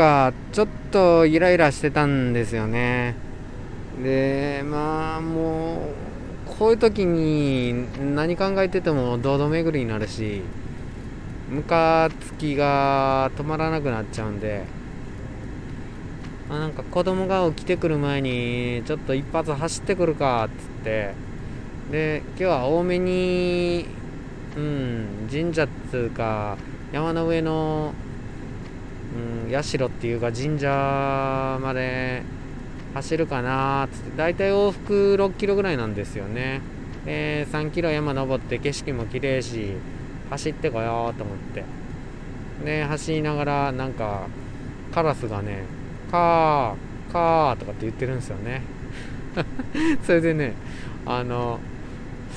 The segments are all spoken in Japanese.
かちょっとイライラしてたんですよね。でまあもうこういう時に何考えてても堂々巡りになるしムカつきが止まらなくなっちゃうんであなんか子供が起きてくる前にちょっと一発走ってくるかっつってで今日は多めにうん神社っつうか山の上の、うん、社っていうか神社まで走るかなっつって大体往復6キロぐらいなんですよね。で3キロ山登って景色も綺麗し走ってこようと思って。で走りながらなんかカラスがねカーカーとかって言ってるんですよね。それでねあの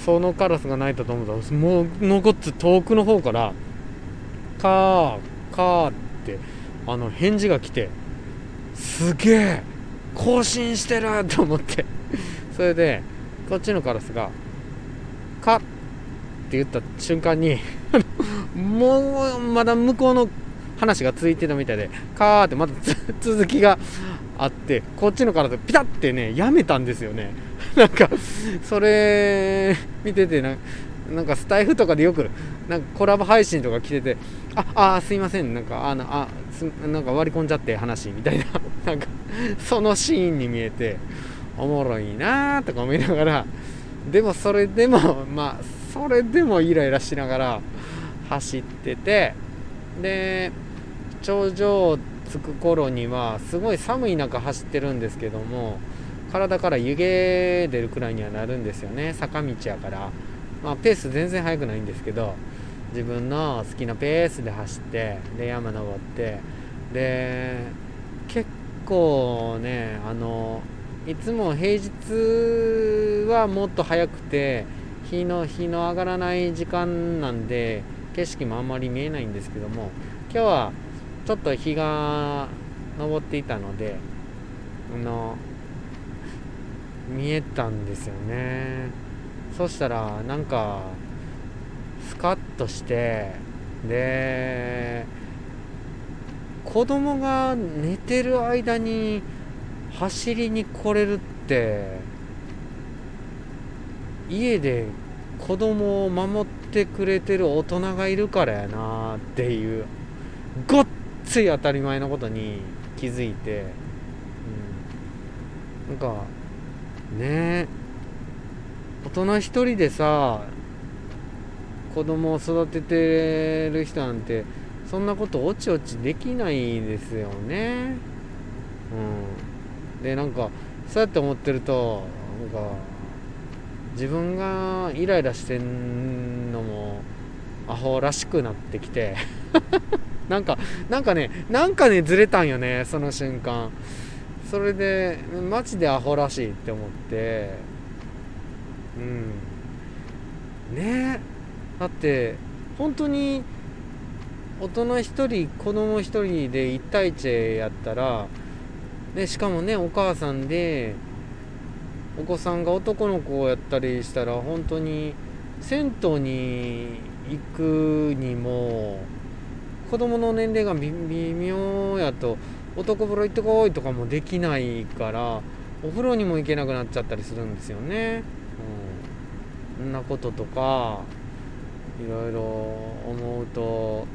そのカラスが鳴いたと思ったらもう残って遠くの方からカーカーってあの返事が来てすげえ更新してると思って。それでこっちのカラスが「カッ」って言った瞬間に もうまだ向こうの話が続いてたみたいでカーってまた 続きがあってこっちのカラスピタッてねやめたんですよね。なんかそれ見ててななんかスタイフとかでよくなんかコラボ配信とか来ててああすいませんなんかあのあすなんか割り込んじゃって話みたいな。なんかそのシーンに見えておもろいなーとか思いながら。でもそれでもまあそれでもイライラしながら走ってて。で頂上着く頃にはすごい寒い中走ってるんですけども体から湯気出るくらいにはなるんですよね。坂道やから、まあ、ペース全然速くないんですけど自分の好きなペースで走ってで山登ってで結構ねあのいつも平日はもっと早くて日の日の上がらない時間なんで景色もあんまり見えないんですけども今日はちょっと日が昇っていたのであの見えたんですよね。そしたらなんかスカッとしてで子供が寝てる間に走りに来れるって家で子供を守ってくれてる大人がいるからやなっていうごっつい当たり前のことに気づいて、うん、なんかね大人一人でさ子供を育ててる人なんてそんなことおちおちできないですよね。うん。でなんかそうやって思ってるとなんか自分がイライラしてんのもアホらしくなってきて。なんかなんかねなんかねずれたんよねその瞬間。それでマジでアホらしいって思って。うんねだって本当に大人1人子供1人で1対1やったらでしかもねお母さんでお子さんが男の子をやったりしたら本当に銭湯に行くにも子供の年齢が微妙やと男風呂行ってこいとかもできないからお風呂にも行けなくなっちゃったりするんですよね。なこととかいろいろ思うと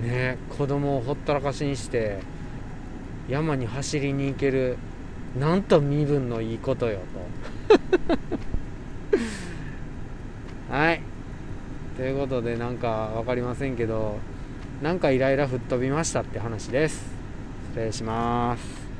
ね子供をほったらかしにして山に走りに行けるなんと身分のいいことよと。はい。ということでなんか分かりませんけどなんかイライラ吹っ飛びましたって話です。失礼します。